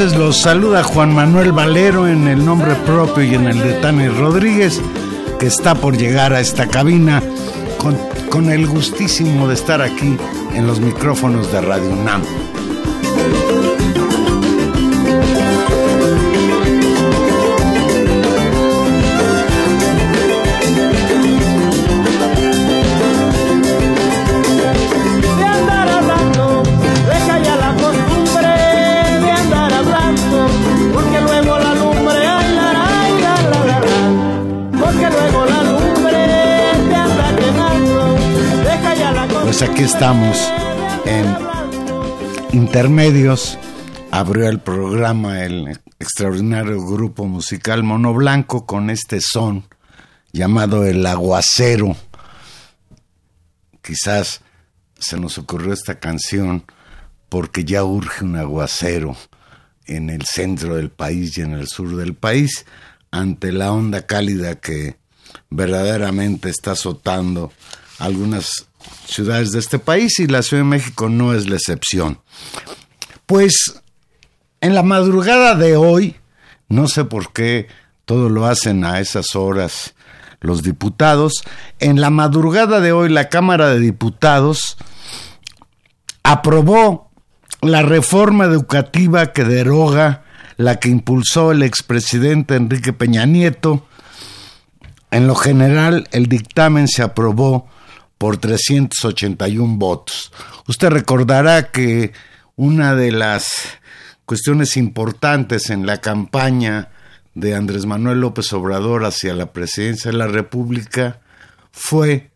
Los saluda Juan Manuel Valero en el nombre propio y en el de Tani Rodríguez, que está por llegar a esta cabina con, el gustísimo de estar aquí en los micrófonos de Radio UNAM. Aquí estamos en Intermedios. Abrió el programa el extraordinario grupo musical Mono Blanco con este son llamado El Aguacero. Quizás se nos ocurrió esta canción porque ya urge un aguacero en el centro del país y en el sur del país ante la onda cálida que verdaderamente está azotando algunas ciudades de este país y la Ciudad de México no es la excepción. Pues en la madrugada de hoy, no sé por qué todo lo hacen a esas horas los diputados, en la madrugada de hoy la Cámara de Diputados aprobó la reforma educativa que deroga la que impulsó el expresidente Enrique Peña Nieto. En lo general, el dictamen se aprobó por 381 votos. Usted recordará que una de las cuestiones importantes en la campaña de Andrés Manuel López Obrador hacia la presidencia de la República fue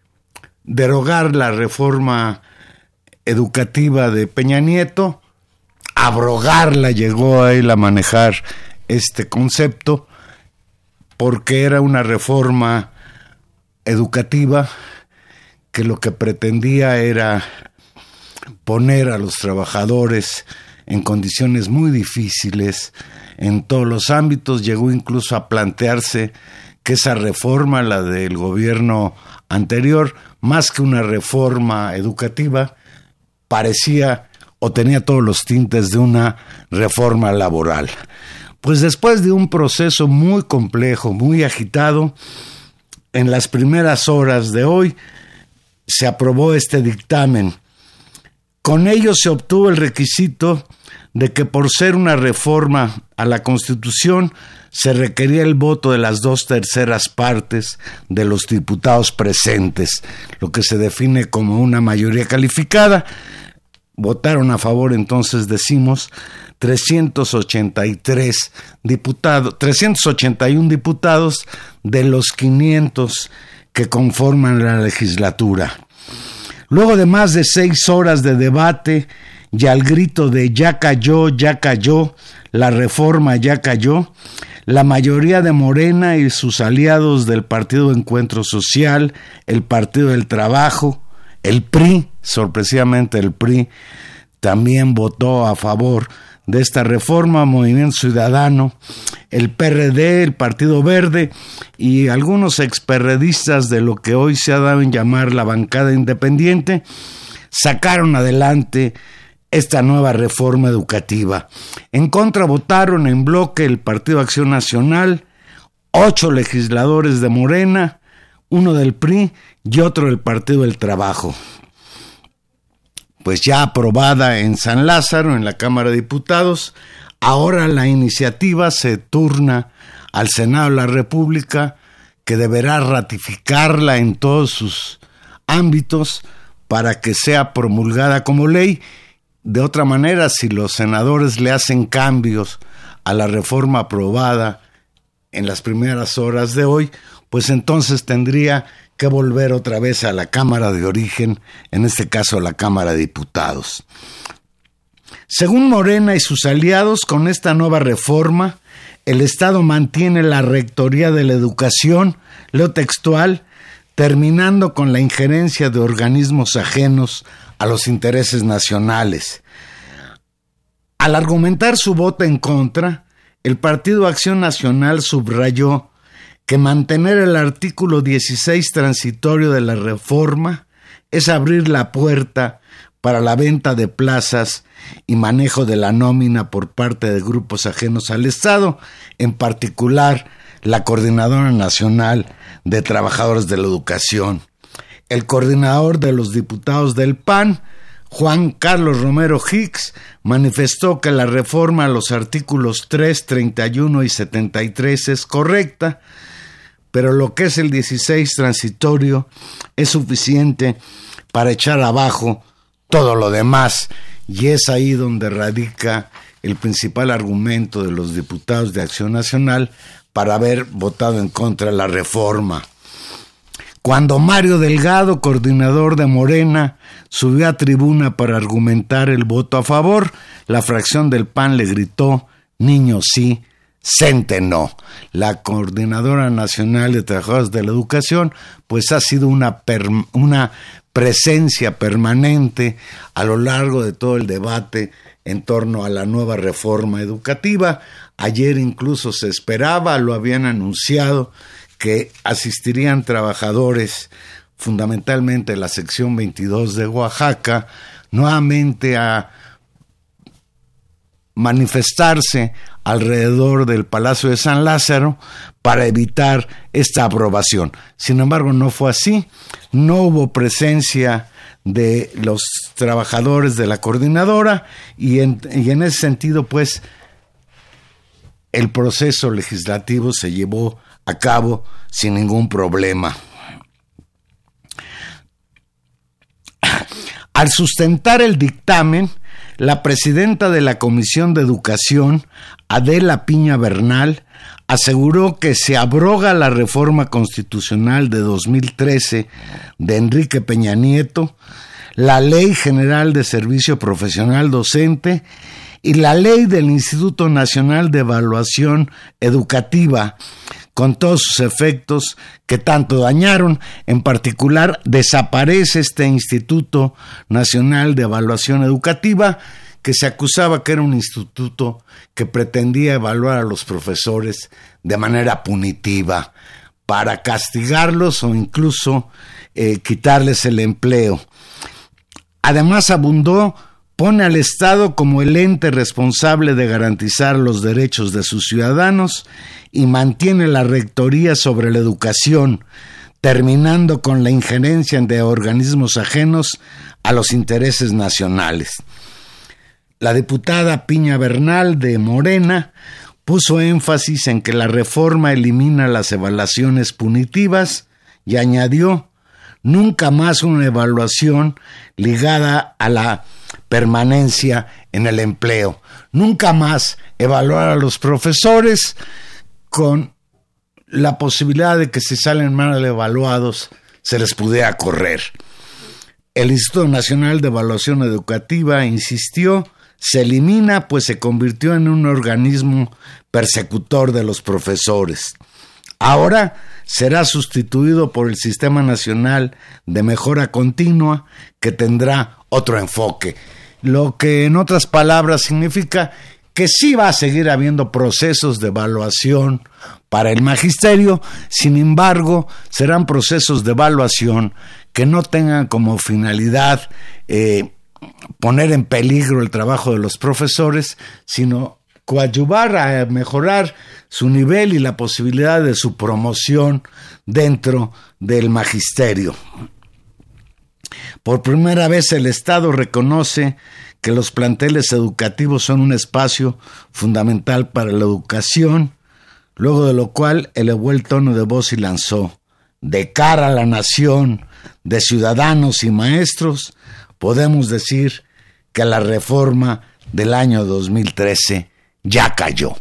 derogar la reforma educativa de Peña Nieto, abrogarla, llegó a él a manejar este concepto, porque era una reforma educativa que lo que pretendía era poner a los trabajadores en condiciones muy difíciles en todos los ámbitos, llegó incluso a plantearse que esa reforma, la del gobierno anterior, más que una reforma educativa, parecía o tenía todos los tintes de una reforma laboral. Pues después de un proceso muy complejo, muy agitado, en las primeras horas de hoy se aprobó este dictamen. Con ello se obtuvo el requisito de que por ser una reforma a la Constitución se requería el voto de las dos terceras partes de los diputados presentes, lo que se define como una mayoría calificada. Votaron a favor, entonces decimos, 383 diputados, 381 diputados de los 500 que conforman la legislatura. Luego de más de seis horas de debate y al grito de ya cayó, ya cayó, la reforma ya cayó, la mayoría de Morena y sus aliados del Partido Encuentro Social, el Partido del Trabajo, el PRI, sorpresivamente el PRI, también votó a favor de esta reforma, Movimiento Ciudadano, el PRD, el Partido Verde y algunos experredistas de lo que hoy se ha dado en llamar la bancada independiente, sacaron adelante esta nueva reforma educativa. En contra votaron en bloque el Partido Acción Nacional, ocho legisladores de Morena, uno del PRI y otro del Partido del Trabajo. Pues ya aprobada en San Lázaro, en la Cámara de Diputados, ahora la iniciativa se turna al Senado de la República, que deberá ratificarla en todos sus ámbitos para que sea promulgada como ley. De otra manera, si los senadores le hacen cambios a la reforma aprobada en las primeras horas de hoy, pues entonces tendría que volver otra vez a la Cámara de origen, en este caso la Cámara de Diputados. Según Morena y sus aliados, con esta nueva reforma, el Estado mantiene la rectoría de la educación, leo textual, terminando con la injerencia de organismos ajenos a los intereses nacionales. Al argumentar su voto en contra, el Partido Acción Nacional subrayó que mantener el artículo 16 transitorio de la reforma es abrir la puerta para la venta de plazas y manejo de la nómina por parte de grupos ajenos al Estado, en particular la Coordinadora Nacional de Trabajadores de la Educación el coordinador de los diputados del PAN, Juan Carlos Romero Hicks, manifestó que la reforma a los artículos 3, 31 y 73 es correcta, pero lo que es el 16 transitorio es suficiente para echar abajo todo lo demás, y es ahí donde radica el principal argumento de los diputados de Acción Nacional para haber votado en contra de la reforma. Cuando Mario Delgado, coordinador de Morena, subió a tribuna para argumentar el voto a favor, la fracción del PAN le gritó, niño sí, Cente no. La Coordinadora Nacional de Trabajadores de la Educación, pues ha sido una, una presencia permanente a lo largo de todo el debate en torno a la nueva reforma educativa. Ayer incluso se esperaba, lo habían anunciado, que asistirían trabajadores fundamentalmente la sección 22 de Oaxaca, nuevamente a manifestarse alrededor del Palacio de San Lázaro para evitar esta aprobación. Sin embargo, no fue así, no hubo presencia de los trabajadores de la coordinadora y en, ese sentido, pues, el proceso legislativo se llevó a cabo sin ningún problema. Al sustentar el dictamen, la presidenta de la Comisión de Educación, Adela Piña Bernal, aseguró que se abroga la reforma constitucional de 2013 de Enrique Peña Nieto, la Ley General de Servicio Profesional Docente y la Ley del Instituto Nacional de Evaluación Educativa, con todos sus efectos que tanto dañaron. En particular, desaparece este Instituto Nacional de Evaluación Educativa, que se acusaba que era un instituto que pretendía evaluar a los profesores de manera punitiva para castigarlos o incluso eh, quitarles el empleo. Además abundó, pone al Estado como el ente responsable de garantizar los derechos de sus ciudadanos y mantiene la rectoría sobre la educación, terminando con la injerencia de organismos ajenos a los intereses nacionales. La diputada Piña Bernal de Morena puso énfasis en que la reforma elimina las evaluaciones punitivas y añadió nunca más una evaluación ligada a la permanencia en el empleo, nunca más evaluar a los profesores con la posibilidad de que si salen mal evaluados se les pudiera correr. El Instituto Nacional de Evaluación Educativa insistió se elimina pues se convirtió en un organismo persecutor de los profesores. Ahora será sustituido por el Sistema Nacional de Mejora Continua que tendrá otro enfoque, lo que en otras palabras significa que sí va a seguir habiendo procesos de evaluación para el magisterio, sin embargo, serán procesos de evaluación que no tengan como finalidad eh, poner en peligro el trabajo de los profesores, sino coadyuvar a mejorar su nivel y la posibilidad de su promoción dentro del magisterio. Por primera vez el Estado reconoce que los planteles educativos son un espacio fundamental para la educación, luego de lo cual elevó el tono de voz y lanzó, de cara a la nación, de ciudadanos y maestros, podemos decir que la reforma del año 2013 ya cayó.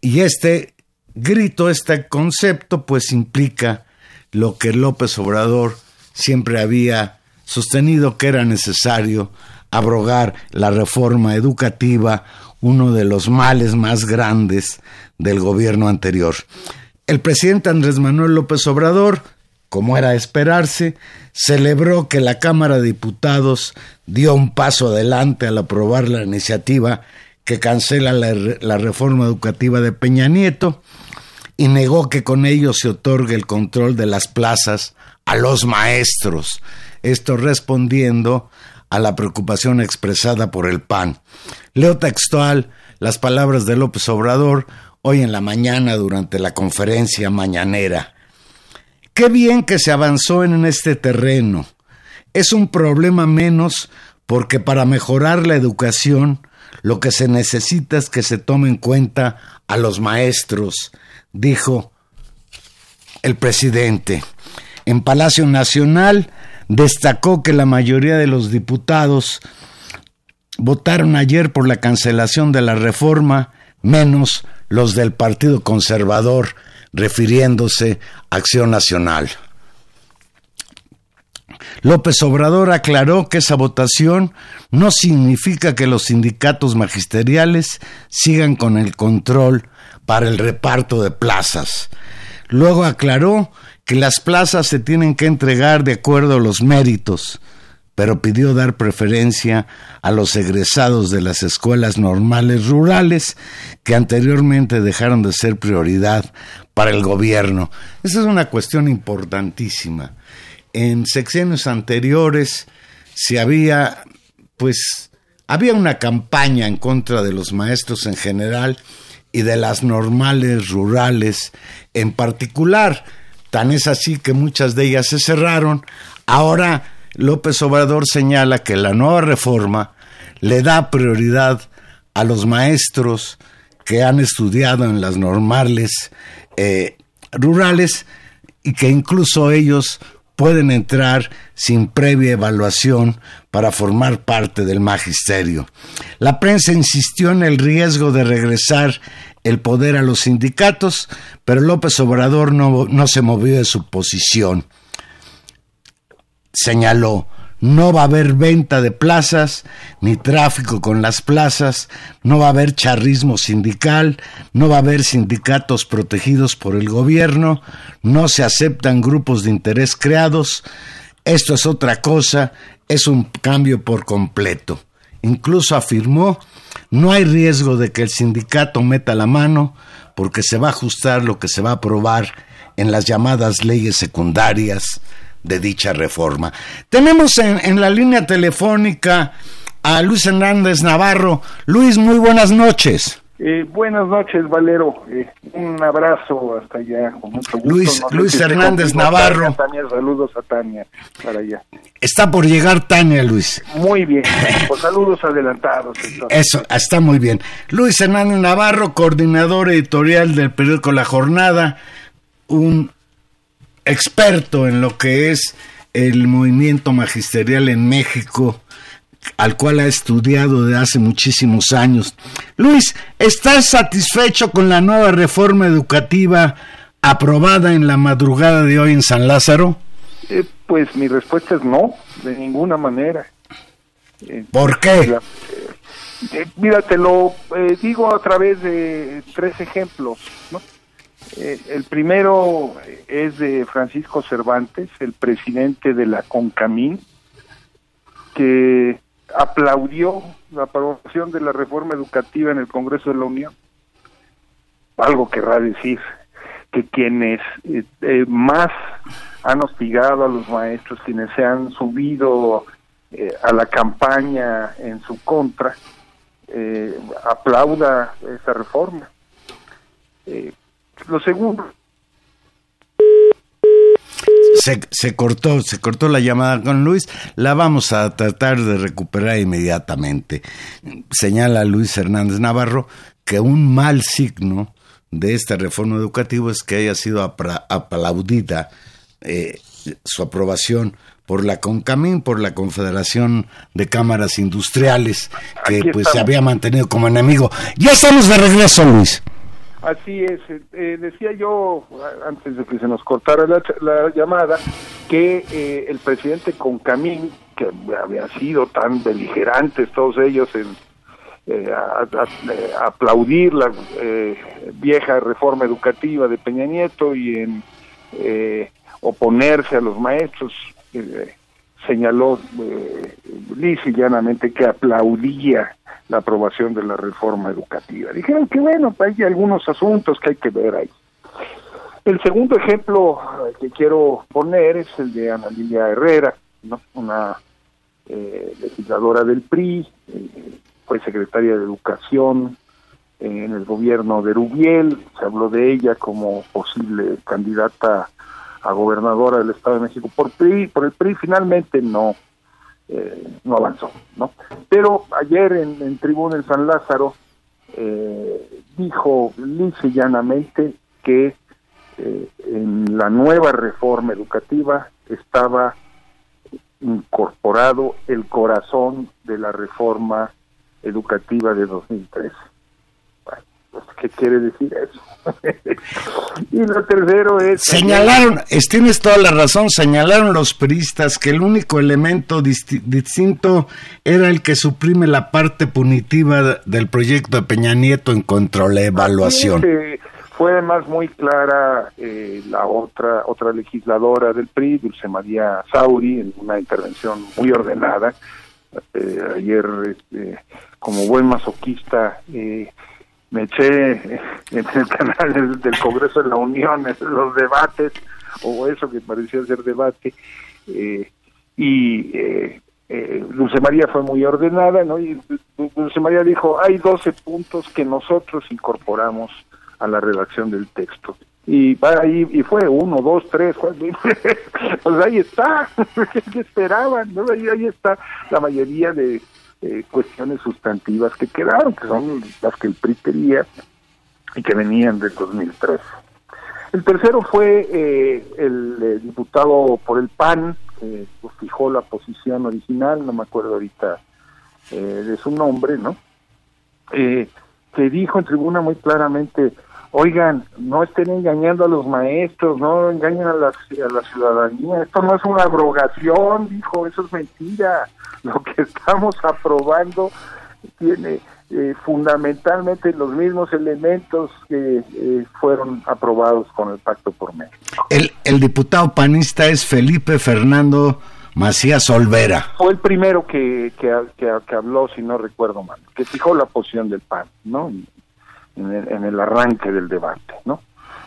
Y este grito, este concepto, pues implica lo que López Obrador siempre había sostenido que era necesario abrogar la reforma educativa, uno de los males más grandes del gobierno anterior. El presidente Andrés Manuel López Obrador como era esperarse, celebró que la Cámara de Diputados dio un paso adelante al aprobar la iniciativa que cancela la, reforma educativa de Peña Nieto y negó que con ello se otorgue el control de las plazas a los maestros, esto respondiendo a la preocupación expresada por el PAN. Leo textual las palabras de López Obrador hoy en la mañana durante la conferencia mañanera. Qué bien que se avanzó en este terreno. Es un problema menos porque para mejorar la educación lo que se necesita es que se tome en cuenta a los maestros, dijo el presidente. En Palacio Nacional destacó que la mayoría de los diputados votaron ayer por la cancelación de la reforma, menos los del Partido Conservador, refiriéndose a Acción Nacional. López Obrador aclaró que esa votación no significa que los sindicatos magisteriales sigan con el control para el reparto de plazas. Luego aclaró que las plazas se tienen que entregar de acuerdo a los méritos, pero pidió dar preferencia a los egresados de las escuelas normales rurales que anteriormente dejaron de ser prioridad para el gobierno. Esa es una cuestión importantísima. En sexenios anteriores se había, pues, había una campaña en contra de los maestros en general y de las normales rurales en particular. Tan es así que muchas de ellas se cerraron. Ahora López Obrador señala que la nueva reforma le da prioridad a los maestros que han estudiado en las normales eh, rurales y que incluso ellos pueden entrar sin previa evaluación para formar parte del magisterio. La prensa insistió en el riesgo de regresar el poder a los sindicatos, pero López Obrador no, no se movió de su posición. Señaló, no va a haber venta de plazas, ni tráfico con las plazas, no va a haber charrismo sindical, no va a haber sindicatos protegidos por el gobierno, no se aceptan grupos de interés creados, esto es otra cosa, es un cambio por completo. Incluso afirmó, no hay riesgo de que el sindicato meta la mano porque se va a ajustar lo que se va a aprobar en las llamadas leyes secundarias de dicha reforma. Tenemos en, la línea telefónica a Luis Hernández Navarro. Luis, muy buenas noches. Eh, buenas noches, Valero. Eh, un abrazo hasta allá. Con mucho gusto. Luis, Luis Hernández Navarro. Tania, saludos a Tania para allá. Está por llegar Tania, Luis. Muy bien. Pues saludos adelantados. Eso, está muy bien. Luis Hernández Navarro, coordinador editorial del periódico La Jornada, un experto en lo que es el movimiento magisterial en México, al cual ha estudiado de hace muchísimos años. Luis, ¿estás satisfecho con la nueva reforma educativa aprobada en la madrugada de hoy en San Lázaro? Eh, pues mi respuesta es no, de ninguna manera. Eh, ¿Por qué? Eh, mira, te lo digo a través de tres ejemplos. ¿no? Eh, el primero es de Francisco Cervantes, el presidente de la CONCAMIN, que aplaudió la aprobación de la reforma educativa en el Congreso de la Unión. Algo querrá decir que quienes eh, eh, más han hostigado a los maestros, quienes se han subido a la campaña en su contra, aplauda esa reforma. Lo segundo. Se, se, cortó, se cortó la llamada con Luis, la vamos a tratar de recuperar inmediatamente. Señala Luis Hernández Navarro que un mal signo de esta reforma educativa es que haya sido aplaudida eh, su aprobación por la CONCAMIN, por la Confederación de Cámaras Industriales, que pues se había mantenido como enemigo. Ya estamos de regreso, Luis. Así es, eh, decía yo antes de que se nos cortara la, llamada que eh, el presidente Concamín, que había sido tan beligerantes todos ellos en eh, aplaudir la vieja reforma educativa de Peña Nieto y en oponerse a los maestros, señaló llanamente que aplaudía la aprobación de la reforma educativa. Dijeron que bueno, hay algunos asuntos que hay que ver ahí. El segundo ejemplo eh, que quiero poner es el de Ana Lilia Herrera, una eh, legisladora del PRI, eh, fue secretaria de Educación en el gobierno de Rubiel, se habló de ella como posible candidata a gobernadora del Estado de México por PRI, por el PRI finalmente no eh, no avanzó, ¿no? Pero ayer en, en Tribuna en San Lázaro eh, dijo lisa llanamente que eh, en la nueva reforma educativa estaba incorporado el corazón de la reforma educativa de 2013. ¿Qué quiere decir eso? y lo tercero es... Señalaron, tienes toda la razón, señalaron los peristas que el único elemento distinto era el que suprime la parte punitiva del proyecto de Peña Nieto en contra de la evaluación. fue además muy clara eh, la otra otra legisladora del PRI, Dulce María Sauri, en una intervención muy ordenada. Eh, ayer, este, como buen masoquista, eh, me eché en el canal del, Congreso de la Unión los debates, o eso que parecía ser debate, eh, y eh, eh, Dulce María fue muy ordenada, ¿no? Y Dulce María dijo, hay 12 puntos que nosotros incorporamos a la redacción del texto. Y ahí y fue uno, dos, tres, cuatro, pues ahí está, ¿qué esperaban? ¿no? Ahí, ahí está la mayoría de, eh, cuestiones sustantivas que quedaron, que son las que el PRI quería y que venían del 2003. El tercero fue eh, el eh, diputado por el PAN, que pues, fijó la posición original, no me acuerdo ahorita de su nombre, ¿no? que dijo en tribuna muy claramente, oigan, no estén engañando a los maestros, no engañen a la ciudadanía, esto no es una abrogación, dijo, eso es mentira, lo que estamos aprobando tiene eh, fundamentalmente los mismos elementos que eh, fueron aprobados con el Pacto por México. El, el diputado panista es Felipe Fernando Macías Olvera. Fue el primero que, que, que, habló, si no recuerdo mal, que fijó la posición del PAN, ¿no? En el, arranque del debate, ¿no?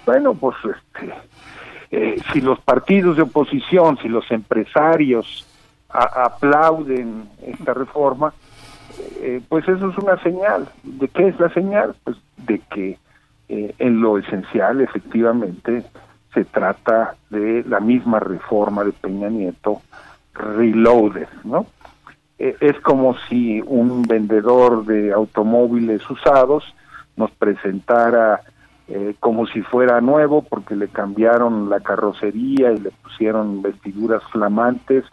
Bueno, pues este, eh, si los partidos de oposición, si los empresarios aplauden esta reforma, eh, pues eso es una señal. ¿De qué es la señal? Pues de que eh, en lo esencial, efectivamente, se trata de la misma reforma de Peña Nieto reloaded, ¿no? Eh, es como si un vendedor de automóviles usados nos presentara como si fuera nuevo porque le cambiaron la carrocería y le pusieron vestiduras flamantes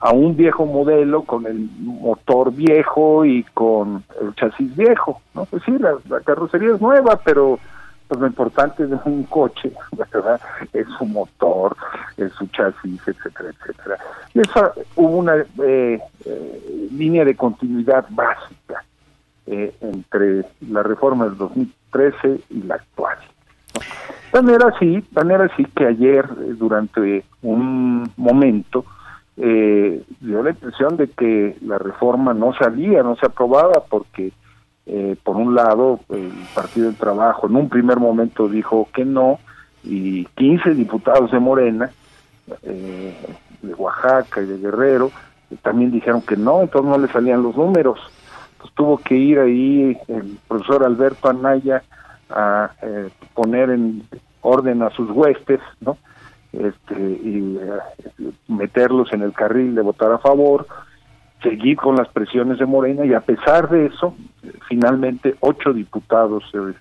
a un viejo modelo con el motor viejo y con el chasis viejo, ¿no? Pues sí, la, carrocería es nueva, pero pues lo importante de un coche, ¿verdad? Es su motor, es su chasis, etcétera, etcétera. Y esa hubo una eh, eh, línea de continuidad básica eh, entre la reforma del 2013 y la actual. Tan era así, tan era así que ayer, durante un momento, eh, dio la impresión de que la reforma no salía, no se aprobaba, porque eh, por un lado el Partido del Trabajo en un primer momento dijo que no, y 15 diputados de Morena, eh, de Oaxaca y de Guerrero, también dijeron que no, entonces no le salían los números. Tuvo que ir ahí el profesor Alberto Anaya a eh, poner en orden a sus huestes, ¿no? Este, y eh, meterlos en el carril de votar a favor, seguir con las presiones de Morena y a pesar de eso, finalmente ocho diputados de,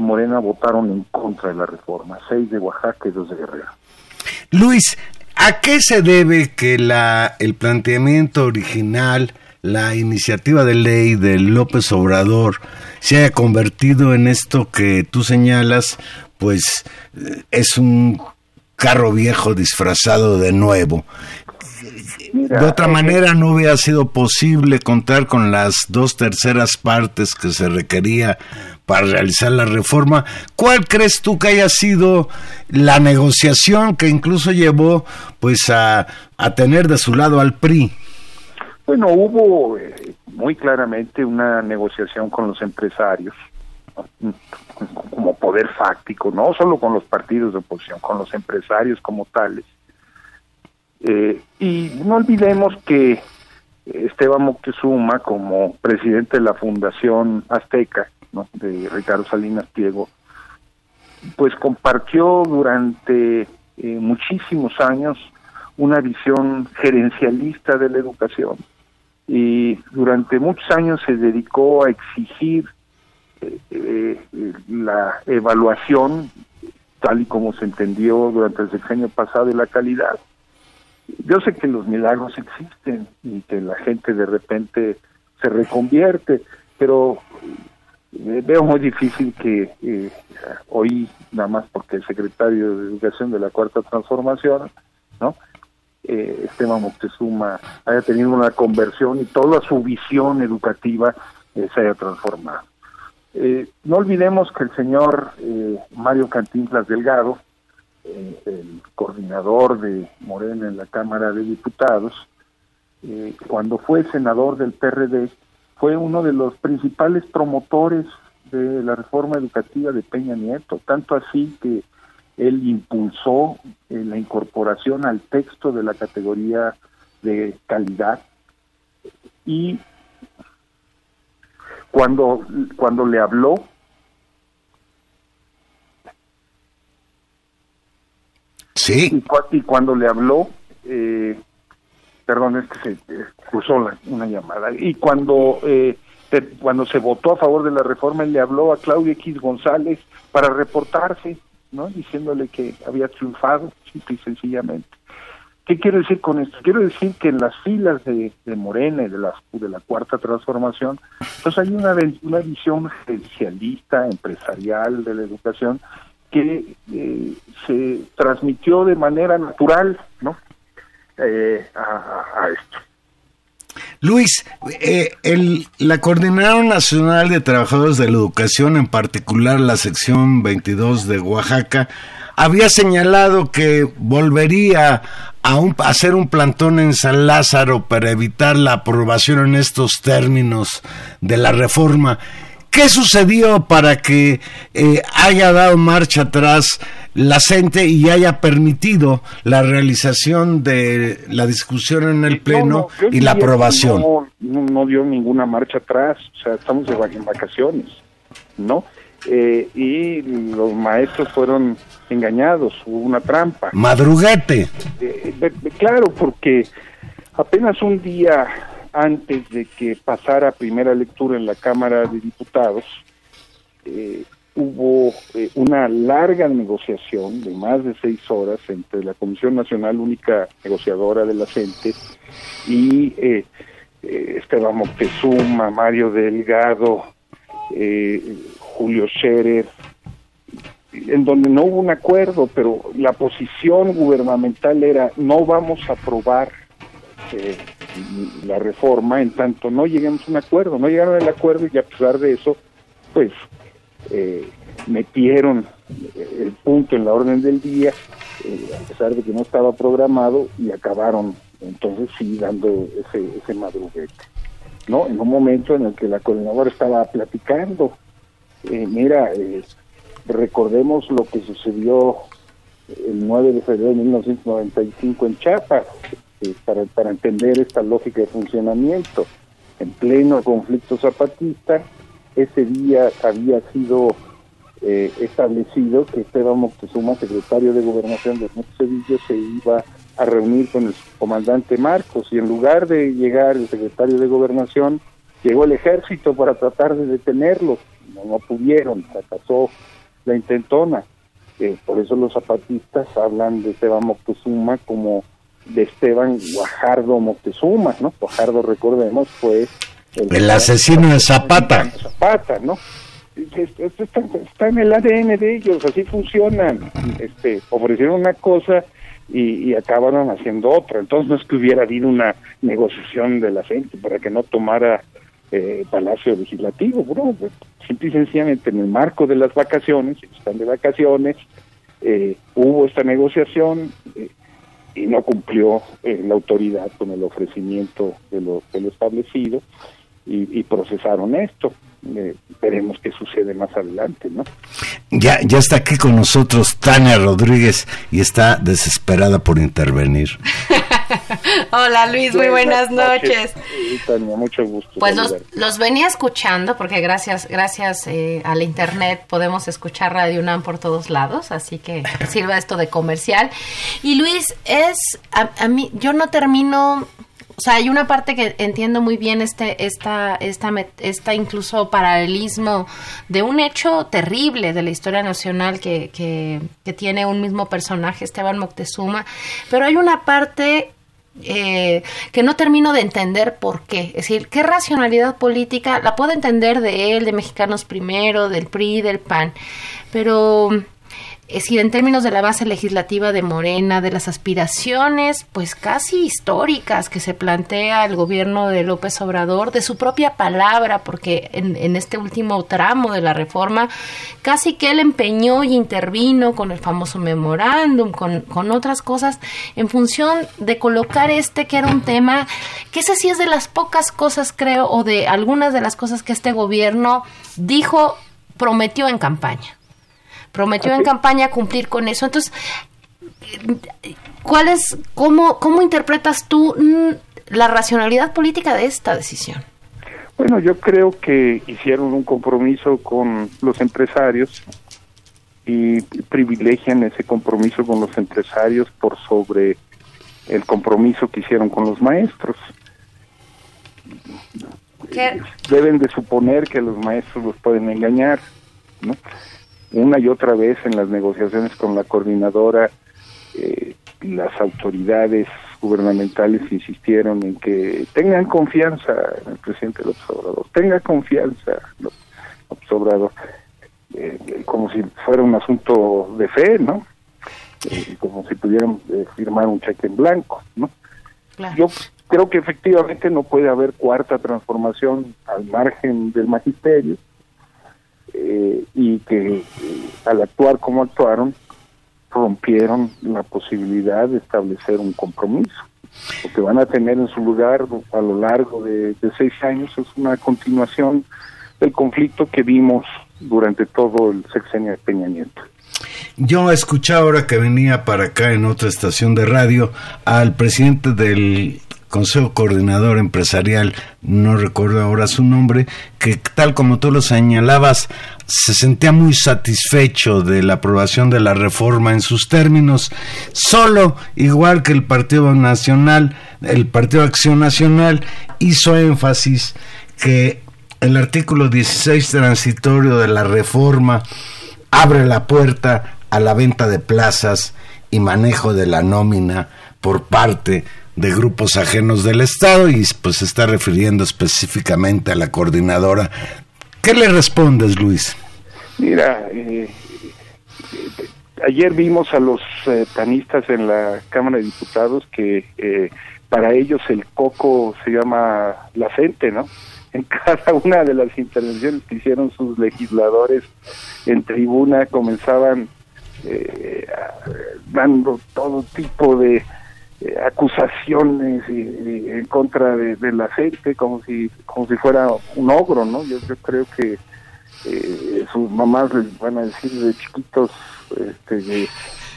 Morena votaron en contra de la reforma, seis de Oaxaca y dos de Guerrero. Luis, ¿a qué se debe que la, el planteamiento original, la iniciativa de ley de López Obrador se haya convertido en esto que tú señalas, pues eh, es un carro viejo disfrazado de nuevo. de otra eh, manera no hubiera sido posible contar con las dos terceras partes que se requería para realizar la reforma. ¿Cuál crees tú que haya sido la negociación que incluso llevó pues a, a tener de su lado al PRI? Bueno, hubo eh, muy claramente una negociación con los empresarios como poder fáctico, no solo con los partidos de oposición, con los empresarios como tales. Eh, y no olvidemos que Esteban Moctezuma, como presidente de la Fundación Azteca, de Ricardo Salinas Pliego, pues compartió durante eh, muchísimos años una visión gerencialista de la educación y durante muchos años se dedicó a exigir eh, la evaluación, tal y como se entendió durante el sexenio pasado, de la calidad. Yo sé que los milagros existen y que la gente de repente se reconvierte, pero eh, veo muy difícil que eh, hoy, nada más porque el secretario de Educación de la Cuarta Transformación, ¿no? Eh, Esteban Moctezuma haya tenido una conversión y toda su visión educativa se haya transformado. Eh, no olvidemos que el señor eh, Mario Cantinflas Delgado, eh, el coordinador de Morena en la Cámara de Diputados, cuando fue senador del PRD, fue uno de los principales promotores de la reforma educativa de Peña Nieto, tanto así que él impulsó la incorporación al texto de la categoría de calidad y cuando, cuando le habló, Sí. Y, cuando le habló, eh, perdón, es que se cruzó una llamada. Y cuando eh, cuando se votó a favor de la reforma, él le habló a Claudia X González para reportarse, ¿no? Diciéndole que había triunfado, simple y sencillamente. ¿Qué quiero decir con esto? Quiero decir que en las filas de, Morena y de la, de Cuarta Transformación, pues hay una, una visión especialista, empresarial de la educación que eh, se transmitió de manera natural ¿no? Eh, a, esto. Luis, eh, el, la Coordinadora Nacional de Trabajadores de la Educación, en particular la sección 22 de Oaxaca, había señalado que volvería a, un, hacer un plantón en San Lázaro para evitar la aprobación en estos términos de la reforma. ¿Qué sucedió para que eh, haya dado marcha atrás la CENTE y haya permitido la realización de la discusión en el Pleno y la aprobación? No, dio ninguna marcha atrás, o sea, estamos en vacaciones, ¿no? Eh, y los maestros fueron engañados, hubo una trampa. Madruguete. Eh, claro, porque apenas un día antes de que pasara primera lectura en la Cámara de Diputados, eh, hubo eh, una larga negociación de más de seis horas entre la Comisión Nacional Única Negociadora de la CENTE y Esteban Moctezuma, Mario Delgado, Julio Scherer, en donde no hubo un acuerdo, pero la posición gubernamental era no vamos a aprobar eh, la reforma en tanto no lleguemos a un acuerdo. No llegaron al acuerdo y a pesar de eso, pues eh, metieron el punto en la orden del día, eh, a pesar de que no estaba programado, y acabaron entonces sí dando ese, ese madruguete. ¿no? En un momento en el que la coordinadora estaba platicando, mira, eh, Recordemos lo que sucedió el 9 de febrero de 1995 en Chiapas, eh, para, para entender esta lógica de funcionamiento. En pleno conflicto zapatista, ese día había sido eh, establecido que Esteban Moctezuma, secretario de Gobernación de Sevilla, se iba a reunir con el comandante Marcos y en lugar de llegar el secretario de Gobernación, llegó el ejército para tratar de detenerlo. No, no pudieron, fracasó la intentona. Eh, por eso los zapatistas hablan de Esteban Moctezuma como de Esteban Guajardo Moctezuma, ¿no? Guajardo, recordemos, fue el, asesino de Zapata. Zapata, ¿no? Está, está, en el ADN de ellos, así funcionan. Este, ofrecieron una cosa y, acabaron haciendo otra. Entonces no es que hubiera habido una negociación de la gente para que no tomara eh, Palacio Legislativo, bro. Simple y sencillamente en el marco de las vacaciones, están de vacaciones, eh, hubo esta negociación eh, y no cumplió eh, la autoridad con el ofrecimiento de lo, de lo establecido y, procesaron esto. veremos qué sucede más adelante, ¿no? Ya, ya está aquí con nosotros Tania Rodríguez y está desesperada por intervenir. Hola Luis, muy buenas noches. mucho gusto. Pues los, venía escuchando porque gracias gracias eh, a la internet podemos escuchar Radio UNAM por todos lados, así que sirva esto de comercial. Y Luis, es a, mí yo no termino o sea, hay una parte que entiendo muy bien este, esta, esta, esta incluso paralelismo de un hecho terrible de la historia nacional que, que, que tiene un mismo personaje, Esteban Moctezuma, pero hay una parte eh, que no termino de entender por qué. Es decir, qué racionalidad política la puedo entender de él, de Mexicanos Primero, del PRI, del PAN, pero es decir, en términos de la base legislativa de Morena, de las aspiraciones, pues casi históricas que se plantea el gobierno de López Obrador, de su propia palabra, porque en, este último tramo de la reforma, casi que él empeñó y intervino con el famoso memorándum, con, con otras cosas, en función de colocar este que era un tema, que ese sí es de las pocas cosas, creo, o de algunas de las cosas que este gobierno dijo, prometió en campaña prometió en campaña cumplir con eso. Entonces, ¿cuál es, cómo, cómo interpretas tú mm, la racionalidad política de esta decisión? Bueno, yo creo que hicieron un compromiso con los empresarios y privilegian ese compromiso con los empresarios por sobre el compromiso que hicieron con los maestros. Deben de suponer que los maestros los pueden engañar, ¿no? Una y otra vez en las negociaciones con la coordinadora, eh, las autoridades gubernamentales insistieron en que tengan confianza en el presidente López Obrador, tenga confianza López Obrador, eh, como si fuera un asunto de fe, ¿no? Eh, como si pudieran eh, firmar un cheque en blanco, ¿no? Yo creo que efectivamente no puede haber cuarta transformación al margen del magisterio y que al actuar como actuaron, rompieron la posibilidad de establecer un compromiso. Lo que van a tener en su lugar a lo largo de, seis años es una continuación del conflicto que vimos durante todo el sexenio de Peña Nieto. Yo escuché ahora que venía para acá en otra estación de radio al presidente del Consejo Coordinador Empresarial, no recuerdo ahora su nombre, que tal como tú lo señalabas, se sentía muy satisfecho de la aprobación de la reforma en sus términos, solo igual que el Partido Nacional, el Partido Acción Nacional hizo énfasis que el artículo 16 transitorio de la reforma abre la puerta a la venta de plazas y manejo de la nómina por parte de grupos ajenos del Estado y pues se está refiriendo específicamente a la coordinadora. ¿Qué le respondes, Luis? Mira, eh, ayer vimos a los eh, panistas en la Cámara de Diputados que eh, para ellos el coco se llama la gente, ¿no? En cada una de las intervenciones que hicieron sus legisladores en tribuna comenzaban dando todo tipo de eh, acusaciones en contra de, la gente como si como si fuera un ogro no yo, creo que eh, sus mamás les van a decir de chiquitos este, que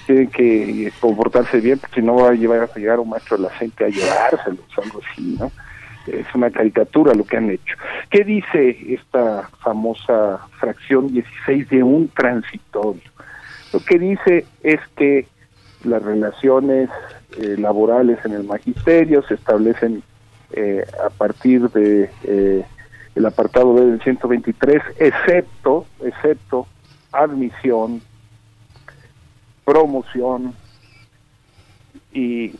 tienen que comportarse bien porque si no va a llevar a llegar un maestro de la gente a llevárselos algo así no es una caricatura lo que han hecho. ¿Qué dice esta famosa fracción 16 de un transitorio? Lo que dice es que las relaciones eh, laborales en el magisterio se establecen eh, a partir de eh, el apartado del 123, excepto, excepto admisión, promoción y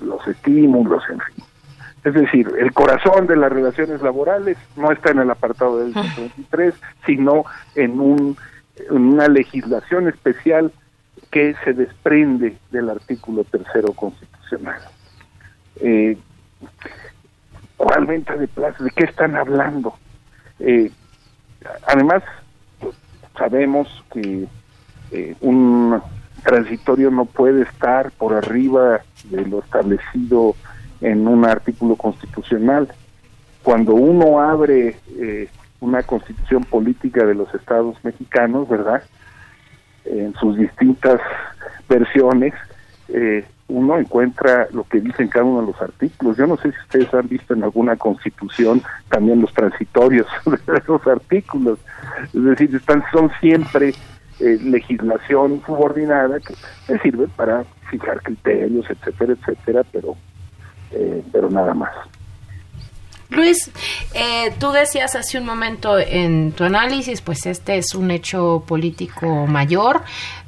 los estímulos, en fin. Es decir, el corazón de las relaciones laborales no está en el apartado del 123, sino en, un, en una legislación especial que se desprende del artículo tercero constitucional. Eh, ¿Cuál venta de plazas? ¿De qué están hablando? Eh, además, sabemos que eh, un transitorio no puede estar por arriba de lo establecido en un artículo constitucional. Cuando uno abre una constitución política de los estados mexicanos, ¿verdad? En sus distintas versiones, eh, uno encuentra lo que dicen cada uno de los artículos. Yo no sé si ustedes han visto en alguna constitución también los transitorios de esos artículos. Es decir, están, son siempre eh, legislación subordinada que sirve para fijar criterios, etcétera, etcétera, pero, eh, pero nada más. Luis, eh, tú decías hace un momento en tu análisis, pues este es un hecho político mayor,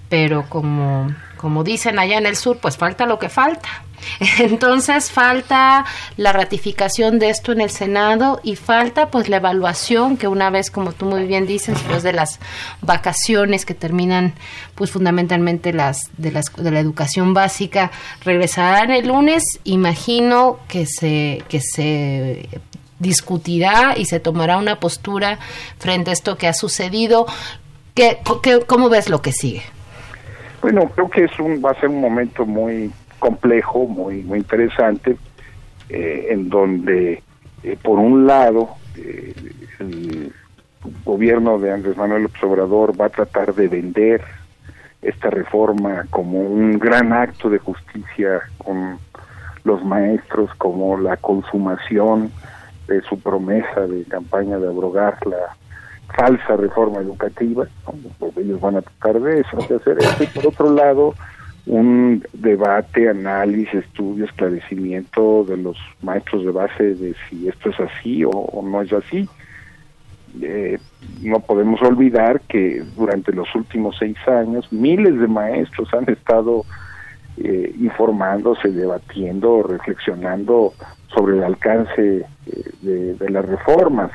pero como, como dicen allá en el sur, pues falta lo que falta. Entonces falta la ratificación de esto en el Senado y falta pues la evaluación que una vez, como tú muy bien dices, después de las vacaciones que terminan pues fundamentalmente las de, las, de la educación básica, regresarán el lunes. Imagino que se, que se discutirá y se tomará una postura frente a esto que ha sucedido. ¿Qué, cómo ves lo que sigue? Bueno, creo que es un, va a ser un momento muy complejo, muy, muy interesante, eh, en donde, eh, por un lado, eh, el gobierno de Andrés Manuel López Obrador va a tratar de vender esta reforma como un gran acto de justicia con los maestros, como la consumación de su promesa de campaña de abrogar la falsa reforma educativa, ellos van a tratar de eso, de hacer eso, y por otro lado, un debate, análisis, estudio, esclarecimiento de los maestros de base de si esto es así o, no es así. Eh, no podemos olvidar que durante los últimos seis años miles de maestros han estado eh, informándose, debatiendo, reflexionando sobre el alcance de, de, las reformas.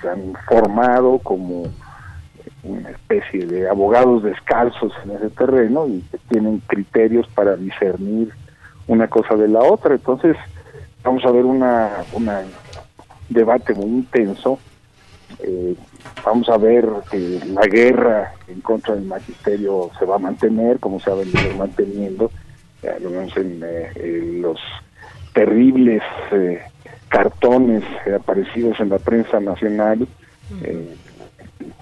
Se han formado como una especie de abogados descalzos en ese terreno y que tienen criterios para discernir una cosa de la otra. Entonces, vamos a ver una, una debate muy intenso. Eh, vamos a ver que la guerra en contra del magisterio se va a mantener, como se ha venido manteniendo, lo vemos en, eh, los terribles eh, cartones aparecidos en la prensa nacional,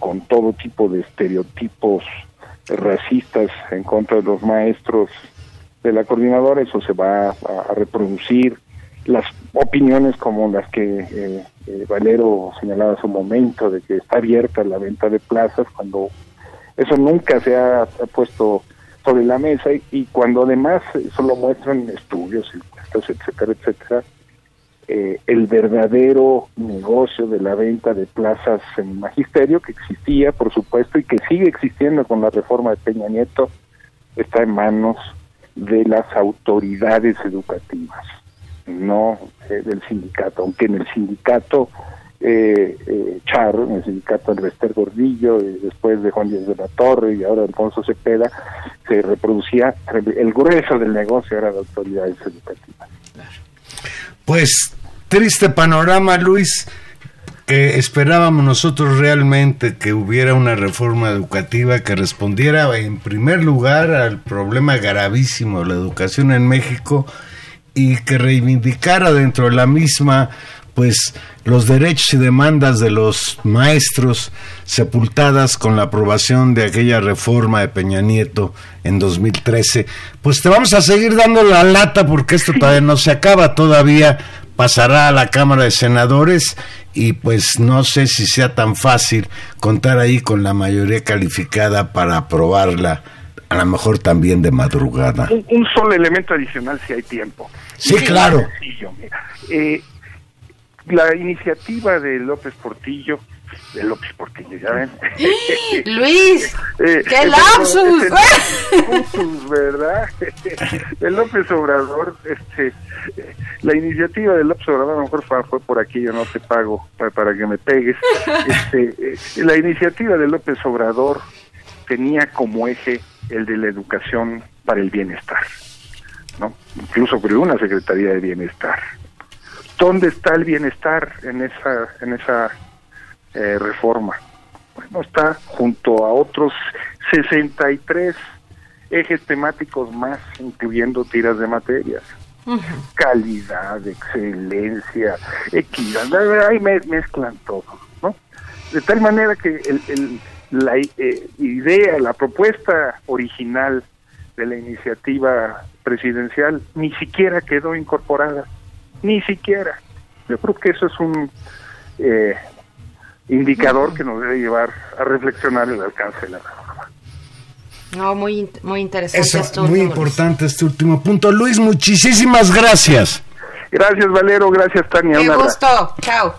con todo tipo de estereotipos racistas en contra de los maestros de la coordinadora, eso se va a reproducir. Las opiniones como las que eh, eh, Valero señalaba hace un momento, de que está abierta la venta de plazas, cuando eso nunca se ha, puesto sobre la mesa y, cuando además eso lo muestran estudios, encuestas, etcétera, etcétera, eh, el verdadero negocio de la venta de plazas en magisterio, que existía, por supuesto, y que sigue existiendo con la reforma de Peña Nieto, está en manos de las autoridades educativas no eh, del sindicato, aunque en el sindicato eh, eh, Char, en el sindicato Rester Gordillo, y después de Juan Díaz de la Torre y ahora Alfonso Cepeda, se reproducía el grueso del negocio era de autoridades educativas. Pues triste panorama, Luis. Que esperábamos nosotros realmente que hubiera una reforma educativa que respondiera en primer lugar al problema gravísimo de la educación en México y que reivindicara dentro de la misma pues los derechos y demandas de los maestros sepultadas con la aprobación de aquella reforma de Peña Nieto en 2013. Pues te vamos a seguir dando la lata porque esto todavía no se acaba, todavía pasará a la Cámara de Senadores y pues no sé si sea tan fácil contar ahí con la mayoría calificada para aprobarla a lo mejor también de madrugada. Un, solo elemento adicional si hay tiempo. Sí, claro. Eh, la iniciativa de López Portillo, de López Portillo, ya ven. Luis, eh, qué lapsus. lapsus, ¿verdad? de López Obrador, este, la iniciativa de López Obrador a lo mejor fue, por aquí, yo no te pago para, que me pegues. Este, eh, la iniciativa de López Obrador tenía como eje el de la educación para el bienestar. ¿no? Incluso creó una Secretaría de Bienestar. ¿Dónde está el bienestar en esa, en esa eh, reforma? Bueno, está junto a otros 63 ejes temáticos más, incluyendo tiras de materias. Calidad, excelencia, equidad, ahí mezclan todo, ¿no? De tal manera que el la eh, idea, la propuesta original de la iniciativa presidencial ni siquiera quedó incorporada, ni siquiera. Yo creo que eso es un eh, indicador que nos debe llevar a reflexionar el alcance de la. No, muy, muy interesante. Eso, muy importante este último punto. Luis, muchísimas gracias. Gracias, Valero. Gracias, Tania. Qué gusto. Chao.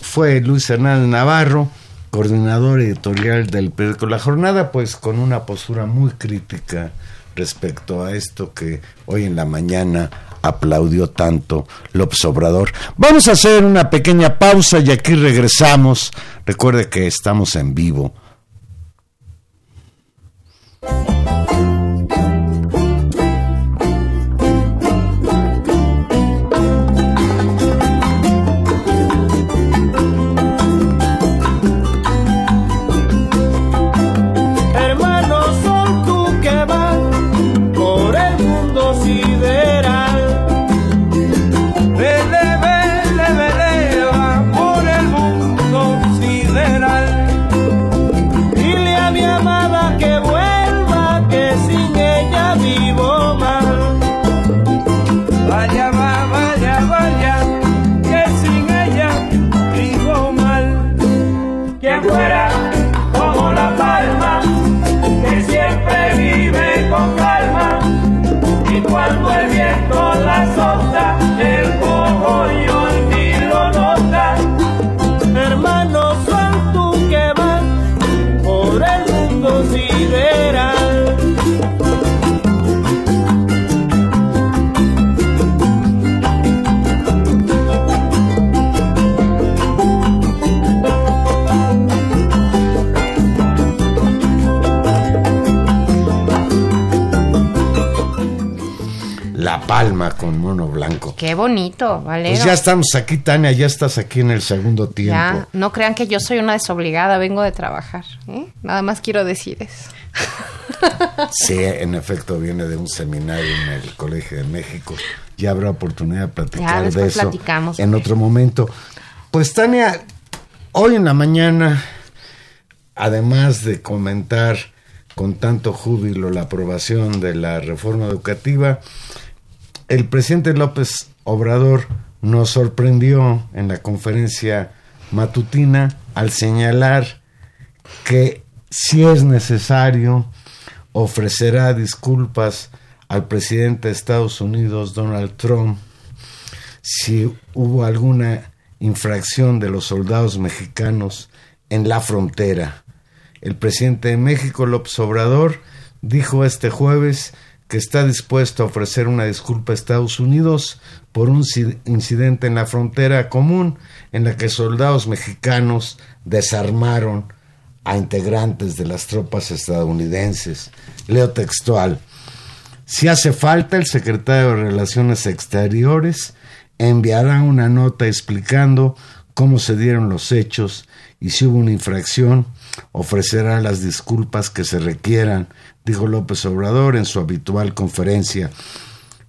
Fue Luis Hernández Navarro coordinador editorial del periódico La Jornada, pues con una postura muy crítica respecto a esto que hoy en la mañana aplaudió tanto López Obrador. Vamos a hacer una pequeña pausa y aquí regresamos. Recuerde que estamos en vivo Thank you. Palma con mono blanco. Qué bonito, Valero. Pues ya estamos aquí, Tania, ya estás aquí en el segundo tiempo. Ya, no crean que yo soy una desobligada, vengo de trabajar. ¿eh? Nada más quiero decir eso. Sí, en efecto, viene de un seminario en el Colegio de México. Ya habrá oportunidad de platicar de eso platicamos. en otro momento. Pues Tania, hoy en la mañana, además de comentar con tanto júbilo la aprobación de la reforma educativa, el presidente López Obrador nos sorprendió en la conferencia matutina al señalar que si es necesario ofrecerá disculpas al presidente de Estados Unidos, Donald Trump, si hubo alguna infracción de los soldados mexicanos en la frontera. El presidente de México, López Obrador, dijo este jueves que está dispuesto a ofrecer una disculpa a Estados Unidos por un incidente en la frontera común en la que soldados mexicanos desarmaron a integrantes de las tropas estadounidenses. Leo textual. Si hace falta, el secretario de Relaciones Exteriores enviará una nota explicando cómo se dieron los hechos y si hubo una infracción, ofrecerá las disculpas que se requieran, dijo López Obrador en su habitual conferencia.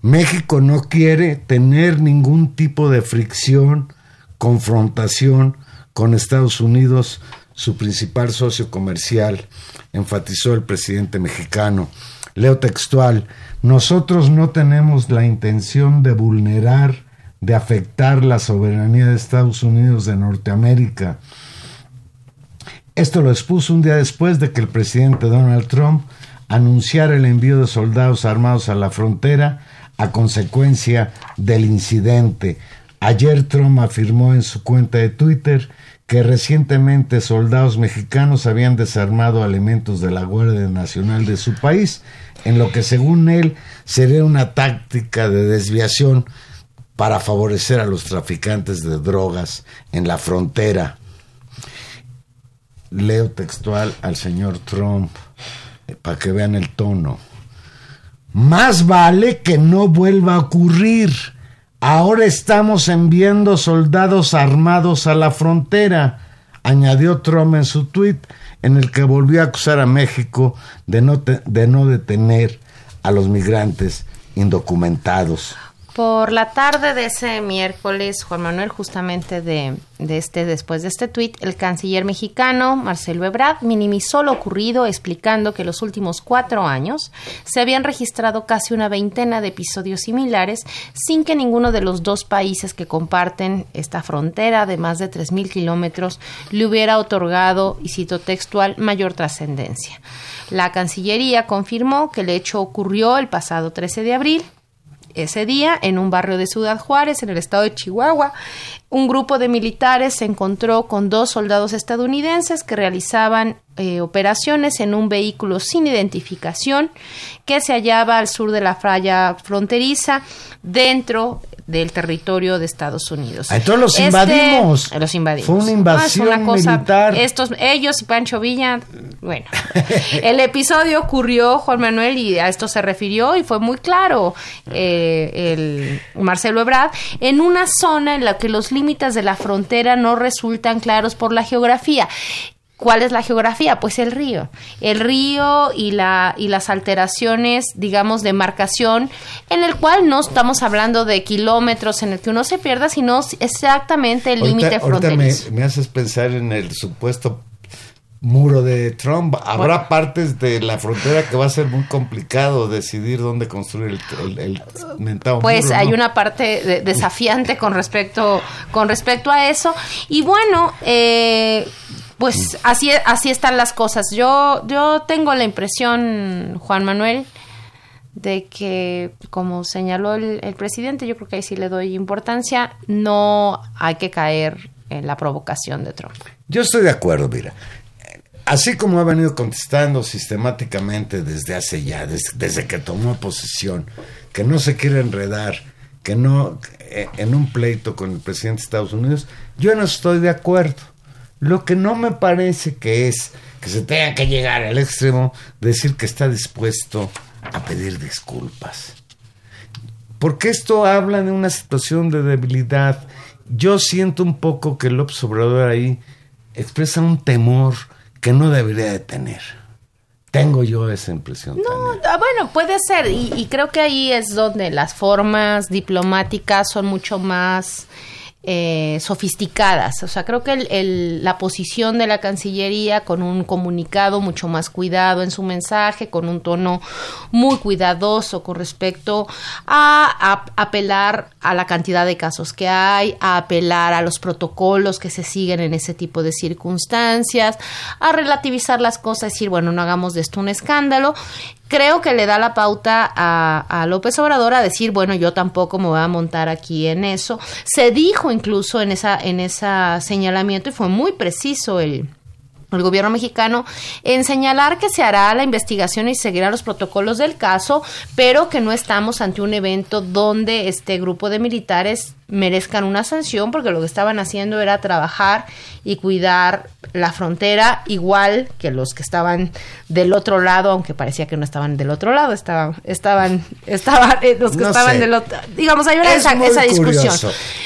México no quiere tener ningún tipo de fricción, confrontación con Estados Unidos, su principal socio comercial, enfatizó el presidente mexicano. Leo textual, nosotros no tenemos la intención de vulnerar, de afectar la soberanía de Estados Unidos de Norteamérica. Esto lo expuso un día después de que el presidente Donald Trump anunciara el envío de soldados armados a la frontera a consecuencia del incidente. Ayer Trump afirmó en su cuenta de Twitter que recientemente soldados mexicanos habían desarmado elementos de la Guardia Nacional de su país, en lo que según él sería una táctica de desviación para favorecer a los traficantes de drogas en la frontera. Leo textual al señor Trump eh, para que vean el tono. Más vale que no vuelva a ocurrir. Ahora estamos enviando soldados armados a la frontera, añadió Trump en su tuit, en el que volvió a acusar a México de no, de no detener a los migrantes indocumentados. Por la tarde de ese miércoles, Juan Manuel, justamente de, este, después de este tuit, el canciller mexicano Marcelo Ebrard minimizó lo ocurrido, explicando que los últimos cuatro años se habían registrado casi una veintena de episodios similares, sin que ninguno de los dos países que comparten esta frontera de más de 3.000 kilómetros le hubiera otorgado, y cito textual, mayor trascendencia. La Cancillería confirmó que el hecho ocurrió el pasado 13 de abril ese día, en un barrio de Ciudad Juárez, en el estado de Chihuahua, un grupo de militares se encontró con dos soldados estadounidenses que realizaban eh, operaciones en un vehículo sin identificación que se hallaba al sur de la falla fronteriza dentro del territorio de Estados Unidos. Entonces los este, invadimos. los invadimos. Fue una invasión una cosa, militar. Estos, ellos y Pancho Villa, bueno, el episodio ocurrió, Juan Manuel, y a esto se refirió y fue muy claro eh, el Marcelo Ebrard, en una zona en la que los límites de la frontera no resultan claros por la geografía. ¿Cuál es la geografía? Pues el río. El río y, la, y las alteraciones, digamos, de marcación, en el cual no estamos hablando de kilómetros en el que uno se pierda, sino exactamente el límite fronterizo. Me, me, haces pensar en el supuesto muro de Trump. Habrá partes de la frontera que va a ser muy complicado decidir dónde construir el, el, mentado Pues hay una parte desafiante con respecto, con respecto a eso. Y bueno, eh pues así, así están las cosas. Yo, yo tengo la impresión, Juan Manuel, de que, como señaló el, el, presidente, yo creo que ahí sí le doy importancia, no hay que caer en la provocación de Trump. Yo estoy de acuerdo, mira. Así como ha venido contestando sistemáticamente desde hace ya, desde, desde que tomó posesión, que no se quiere enredar, que no eh, en un pleito con el presidente de Estados Unidos, yo no estoy de acuerdo lo que no me parece que es que se tenga que llegar al extremo de decir que está dispuesto a pedir disculpas. porque esto habla de una situación de debilidad. Yo siento un poco que López Obrador ahí expresa un temor que no debería de tener. Tengo yo esa impresión. No, ah, bueno, puede ser. Y, y, creo que ahí es donde las formas diplomáticas son mucho más eh, sofisticadas. O sea, creo que el, la posición de la Cancillería con un comunicado mucho más cuidado en su mensaje, con un tono muy cuidadoso con respecto a, apelar a la cantidad de casos que hay, a apelar a los protocolos que se siguen en ese tipo de circunstancias, a relativizar las cosas, decir, bueno, no hagamos de esto un escándalo creo que le da la pauta a, López Obrador a decir, bueno, yo tampoco me voy a montar aquí en eso. Se dijo incluso en esa, en ese señalamiento y fue muy preciso el, el gobierno mexicano en señalar que se hará la investigación y seguirá los protocolos del caso, pero que no estamos ante un evento donde este grupo de militares merezcan una sanción porque lo que estaban haciendo era trabajar y cuidar la frontera igual que los que estaban del otro lado, aunque parecía que no estaban del otro lado, estaban estaban estaban eh, los que estaban del otro, digamos, hay una esa, discusión.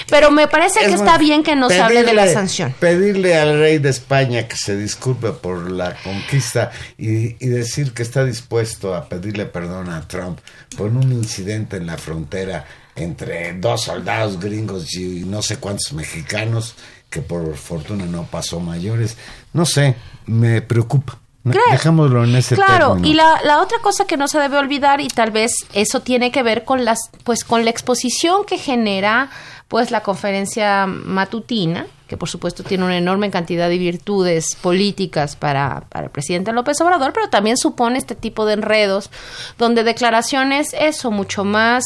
Pero me parece que está bien que nos hable de la sanción. Pedirle al rey de España que se disculpe por la conquista y, y decir que está dispuesto a pedirle perdón a Trump por un incidente en la frontera entre dos soldados gringos y no sé cuántos mexicanos, que por fortuna no pasó mayores. No sé, me preocupa. Dejémoslo en ese Claro, y la, la, otra cosa que no se debe olvidar, y tal vez eso tiene que ver con las, pues con la exposición que genera pues la conferencia matutina, que por supuesto tiene una enorme cantidad de virtudes políticas para, para, el presidente López Obrador, pero también supone este tipo de enredos, donde declaraciones, eso, mucho más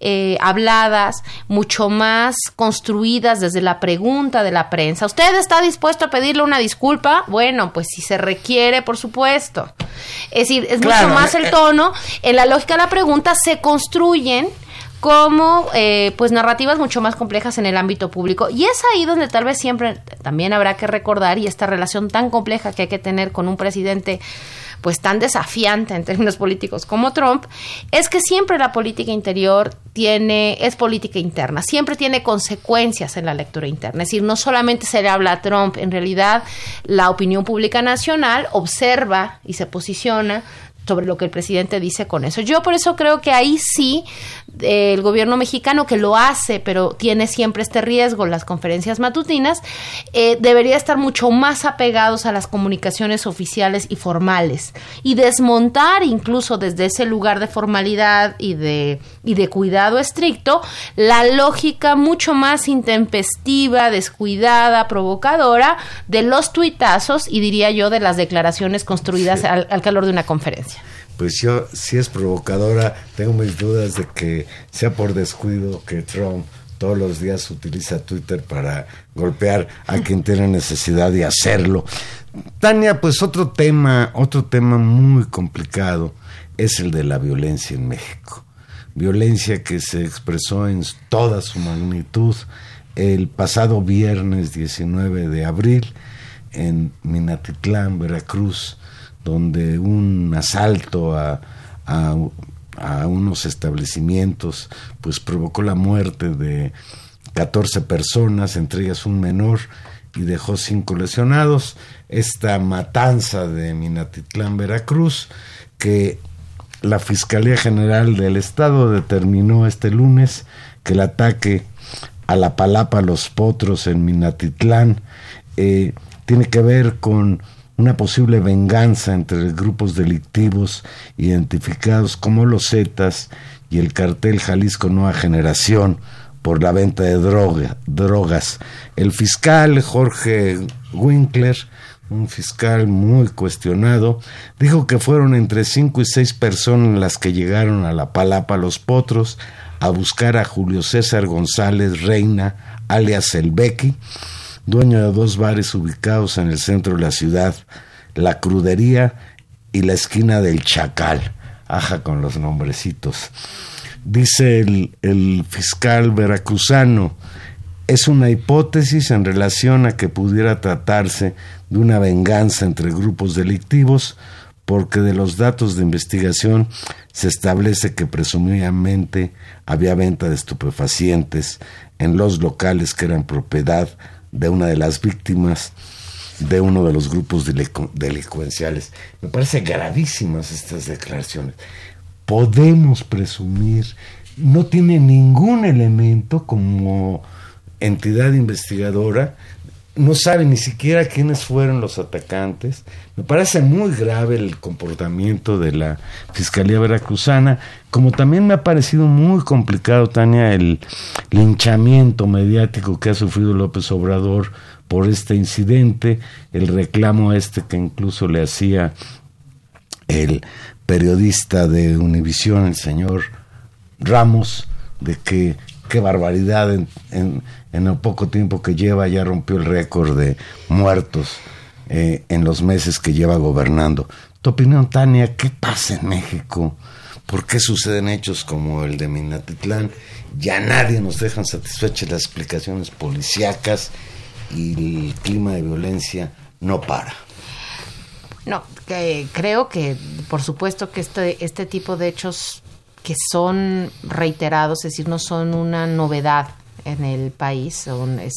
eh, habladas, mucho más construidas desde la pregunta de la prensa. ¿Usted está dispuesto a pedirle una disculpa? Bueno, pues si se requiere, por supuesto. Es decir, es mucho más el tono. En la lógica de la pregunta se construyen como eh, pues narrativas mucho más complejas en el ámbito público. Y es ahí donde tal vez siempre también habrá que recordar y esta relación tan compleja que hay que tener con un presidente pues tan desafiante en términos políticos como Trump, es que siempre la política interior tiene, es política interna, siempre tiene consecuencias en la lectura interna. Es decir, no solamente se le habla a Trump, en realidad la opinión pública nacional observa y se posiciona sobre lo que el presidente dice con eso. Yo por eso creo que ahí sí el gobierno mexicano que lo hace, pero tiene siempre este riesgo, las conferencias matutinas, eh, debería estar mucho más apegados a las comunicaciones oficiales y formales y desmontar incluso desde ese lugar de formalidad y de, y de cuidado estricto la lógica mucho más intempestiva, descuidada, provocadora de los tuitazos y diría yo de las declaraciones construidas al, al calor de una conferencia pues yo, si es provocadora, tengo mis dudas de que sea por descuido que Trump todos los días utiliza Twitter para golpear a quien tiene necesidad de hacerlo. Tania, pues otro tema, otro tema muy complicado es el de la violencia en México. Violencia que se expresó en toda su magnitud el pasado viernes 19 de abril en Minatitlán, Veracruz, donde un asalto a, a, unos establecimientos pues provocó la muerte de 14 personas, entre ellas un menor, y dejó cinco lesionados. Esta matanza de Minatitlán, Veracruz, que la Fiscalía General del Estado determinó este lunes que el ataque a la Palapa Los Potros en Minatitlán eh, tiene que ver con una posible venganza entre grupos delictivos identificados como los Zetas y el cartel Jalisco Nueva Generación por la venta de droga, drogas. El fiscal Jorge Winkler, un fiscal muy cuestionado, dijo que fueron entre cinco y seis personas las que llegaron a la Palapa Los Potros a buscar a Julio César González Reina, alias El Becky, dueño de dos bares ubicados en el centro de la ciudad, La Crudería y la esquina del Chacal. Aja con los nombrecitos. Dice el, el fiscal veracruzano, es una hipótesis en relación a que pudiera tratarse de una venganza entre grupos delictivos porque de los datos de investigación se establece que presumiblemente había venta de estupefacientes en los locales que eran propiedad de una de las víctimas de uno de los grupos delincuenciales. Me parece gravísimas estas declaraciones. Podemos presumir, no tiene ningún elemento como entidad investigadora no sabe ni siquiera quiénes fueron los atacantes. Me parece muy grave el comportamiento de la Fiscalía Veracruzana, como también me ha parecido muy complicado, Tania, el linchamiento mediático que ha sufrido López Obrador por este incidente, el reclamo este que incluso le hacía el periodista de Univisión, el señor Ramos, de que qué barbaridad en, en, en, el poco tiempo que lleva ya rompió el récord de muertos eh, en los meses que lleva gobernando. Tu opinión, Tania, ¿qué pasa en México? ¿Por qué suceden hechos como el de Minatitlán? Ya nadie nos dejan satisfechas las explicaciones policíacas y el clima de violencia no para. No, creo que por supuesto que este, este tipo de hechos que son reiterados, es decir, no son una novedad en el país, son, es,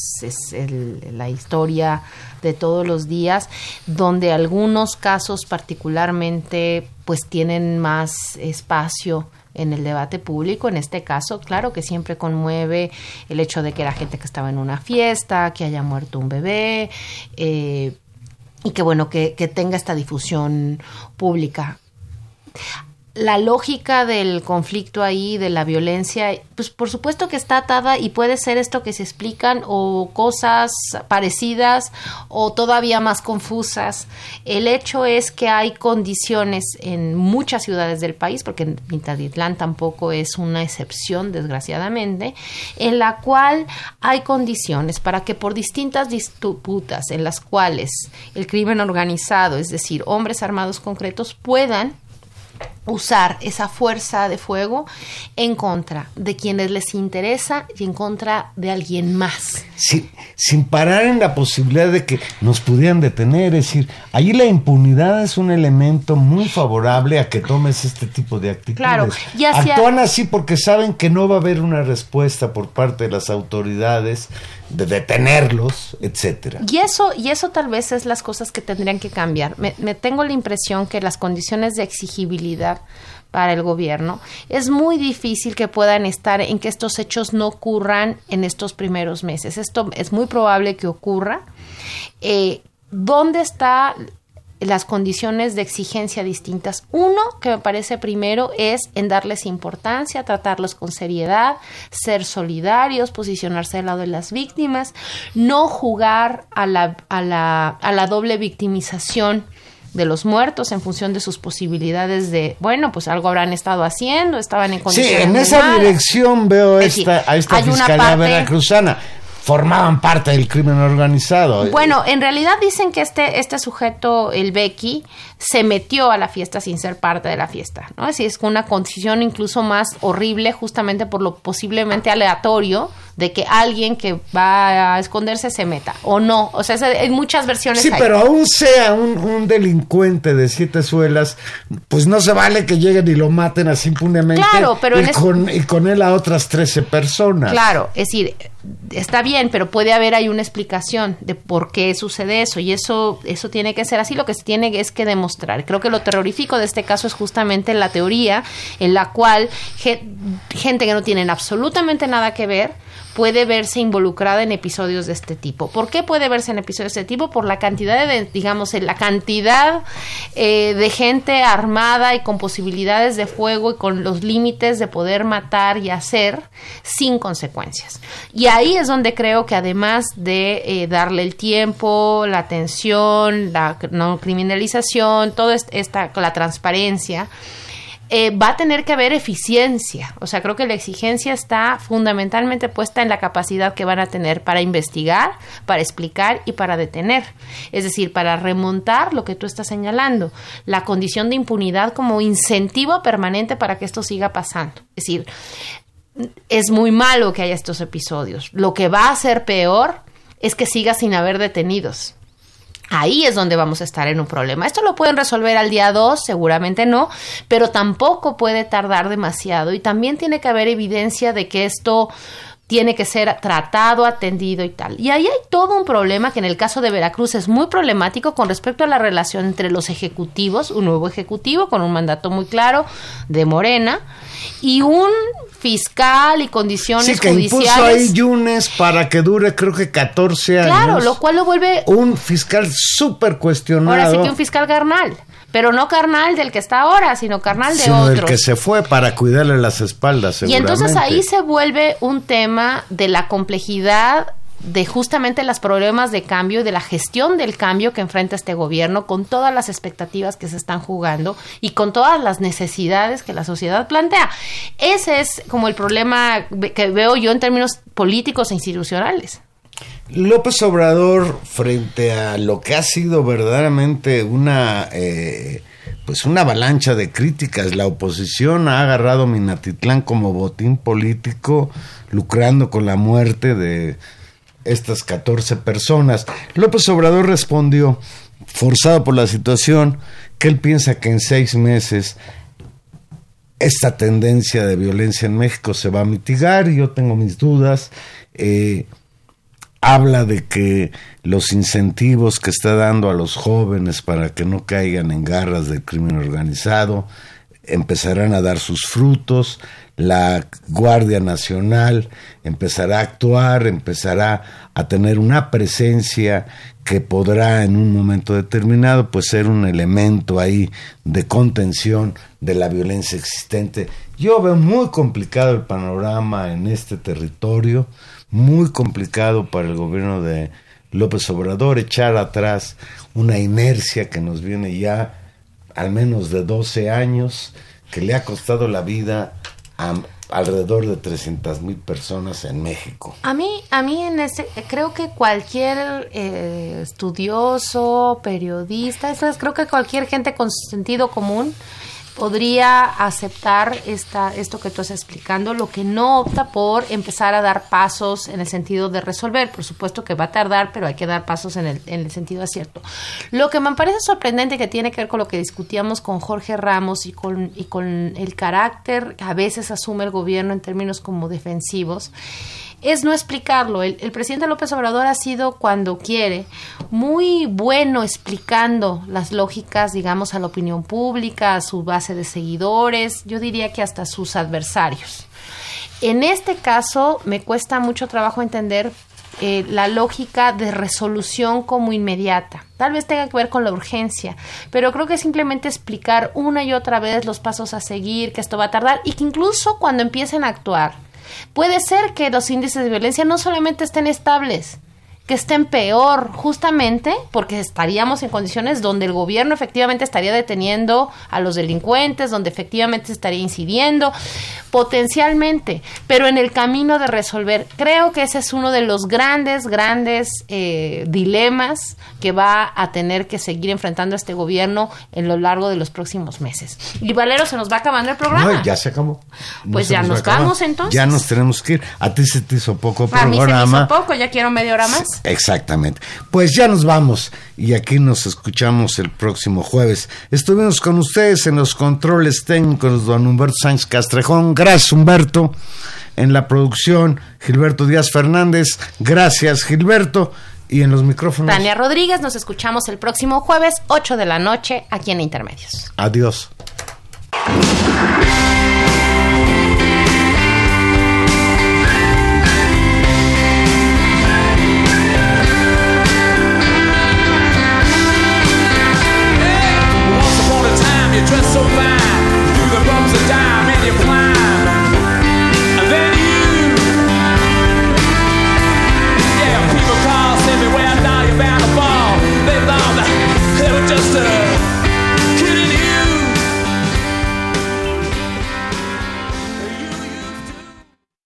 la historia de todos los días, donde algunos casos particularmente pues tienen más espacio en el debate público. En este caso, claro que siempre conmueve el hecho de que era gente que estaba en una fiesta, que haya muerto un bebé, eh, y que bueno, que, que tenga esta difusión pública la lógica del conflicto ahí, de la violencia, pues por supuesto que está atada y puede ser esto que se explican o cosas parecidas o todavía más confusas. El hecho es que hay condiciones en muchas ciudades del país, porque Mintaditlán tampoco es una excepción, desgraciadamente, en la cual hay condiciones para que por distintas disputas en las cuales el crimen organizado, es decir, hombres armados concretos, puedan usar esa fuerza de fuego en contra de quienes les interesa y en contra de alguien más. Sí, sin parar en la posibilidad de que nos pudieran detener, es decir, allí la impunidad es un elemento muy favorable a que tomes este tipo de actitudes. Claro, y Actúan así porque saben que no va a haber una respuesta por parte de las autoridades de detenerlos, etcétera. Y eso, y eso tal vez es las cosas que tendrían que cambiar. Me, me, tengo la impresión que las condiciones de exigibilidad para el gobierno es muy difícil que puedan estar en que estos hechos no ocurran en estos primeros meses. Esto es muy probable que ocurra. Eh, ¿Dónde está las condiciones de exigencia distintas. Uno, que me parece primero, es en darles importancia, tratarlos con seriedad, ser solidarios, posicionarse al lado de las víctimas, no jugar a la, a la, a la doble victimización de los muertos en función de sus posibilidades de, bueno, pues algo habrán estado haciendo, estaban en condiciones. Sí, en esa dirección veo esta, a esta Fiscalía Veracruzana formaban parte del crimen organizado. Bueno, en realidad dicen que este, este sujeto, el Becky, se metió a la fiesta sin ser parte de la fiesta, ¿no? Así es una condición incluso más horrible justamente por lo posiblemente aleatorio de que alguien que va a esconderse se meta o no. O sea, hay muchas versiones. Sí, pero aún sea un, delincuente de siete suelas, pues no se vale que lleguen y lo maten así impunemente. Claro, pero y, con, y con él a otras trece personas. Claro, es decir, está bien, pero puede haber ahí una explicación de por qué sucede eso y eso eso tiene que ser así. Lo que se tiene es que demostrar. Creo que lo terrorífico de este caso es justamente la teoría en la cual gente que no tienen absolutamente nada que ver puede verse involucrada en episodios de este tipo. ¿Por qué puede verse en episodios de este tipo? Por la cantidad de, digamos, la cantidad eh, de gente armada y con posibilidades de fuego y con los límites de poder matar y hacer sin consecuencias. Y ahí es donde creo que además de eh, darle el tiempo, la atención, la no criminalización, toda esta, la transparencia, eh, va a tener que haber eficiencia. O sea, creo que la exigencia está fundamentalmente puesta en la capacidad que van a tener para investigar, para explicar y para detener. Es decir, para remontar lo que tú estás señalando, la condición de impunidad como incentivo permanente para que esto siga pasando. Es decir, es muy malo que haya estos episodios. Lo que va a ser peor es que siga sin haber detenidos. Ahí es donde vamos a estar en un problema. Esto lo pueden resolver al día 2, seguramente no, pero tampoco puede tardar demasiado y también tiene que haber evidencia de que esto tiene que ser tratado, atendido y tal. Y ahí hay todo un problema que en el caso de Veracruz es muy problemático con respecto a la relación entre los ejecutivos, un nuevo ejecutivo con un mandato muy claro de Morena y un fiscal y condiciones sí, que judiciales. Impuso ahí Yunes para que dure creo que 14 años. Claro, lo cual lo vuelve un fiscal súper cuestionado. Ahora sí que un fiscal carnal pero no carnal del que está ahora, sino carnal de sino otro. del que se fue para cuidarle las espaldas, Y entonces ahí se vuelve un tema de la complejidad de justamente los problemas de cambio y de la gestión del cambio que enfrenta este gobierno con todas las expectativas que se están jugando y con todas las necesidades que la sociedad plantea. Ese es como el problema que veo yo en términos políticos e institucionales. López Obrador, frente a lo que ha sido verdaderamente una, eh, pues una avalancha de críticas, la oposición ha agarrado Minatitlán como botín político, lucrando con la muerte de estas 14 personas. López Obrador respondió, forzado por la situación, que él piensa que en seis meses esta tendencia de violencia en México se va a mitigar, yo tengo mis dudas. Eh, habla de que los incentivos que está dando a los jóvenes para que no caigan en garras del crimen organizado empezarán a dar sus frutos, la Guardia Nacional empezará a actuar, empezará a tener una presencia que podrá en un momento determinado pues ser un elemento ahí de contención de la violencia existente. Yo veo muy complicado el panorama en este territorio muy complicado para el gobierno de López Obrador echar atrás una inercia que nos viene ya al menos de 12 años, que le ha costado la vida a alrededor de 300 mil personas en México. A mí, a mí en este, creo que cualquier eh, estudioso, periodista, creo que cualquier gente con sentido común podría aceptar esta, esto que tú estás explicando, lo que no opta por empezar a dar pasos en el sentido de resolver. Por supuesto que va a tardar, pero hay que dar pasos en el, en el sentido acierto. Lo que me parece sorprendente que tiene que ver con lo que discutíamos con Jorge Ramos y con, y con el carácter que a veces asume el gobierno en términos como defensivos, es no explicarlo. El, presidente López Obrador ha sido, cuando quiere, muy bueno explicando las lógicas, digamos, a la opinión pública, a su base de seguidores, yo diría que hasta sus adversarios. En este caso, me cuesta mucho trabajo entender eh, la lógica de resolución como inmediata. Tal vez tenga que ver con la urgencia, pero creo que simplemente explicar una y otra vez los pasos a seguir, que esto va a tardar y que incluso cuando empiecen a actuar, Puede ser que los índices de violencia no solamente estén estables, que estén peor, justamente porque estaríamos en condiciones donde el gobierno efectivamente estaría deteniendo a los delincuentes, donde efectivamente estaría incidiendo, potencialmente, pero en el camino de resolver. Creo que ese es uno de los grandes, grandes eh, dilemas que va a tener que seguir enfrentando este gobierno en lo largo de los próximos meses. Y Valero, se nos va acabando el programa. ya se acabó. pues ya nos, vamos entonces. Ya nos tenemos que ir. A ti se te hizo poco programa. A mí se me hizo poco, ya quiero media hora más. Exactamente. Pues ya nos vamos y aquí nos escuchamos el próximo jueves. Estuvimos con ustedes en los controles técnicos, don Humberto Sánchez Castrejón. Gracias, Humberto. En la producción, Gilberto Díaz Fernández. Gracias, Gilberto. Y en los micrófonos. Tania Rodríguez, nos escuchamos el próximo jueves, 8 de la noche, aquí en Intermedios. Adiós.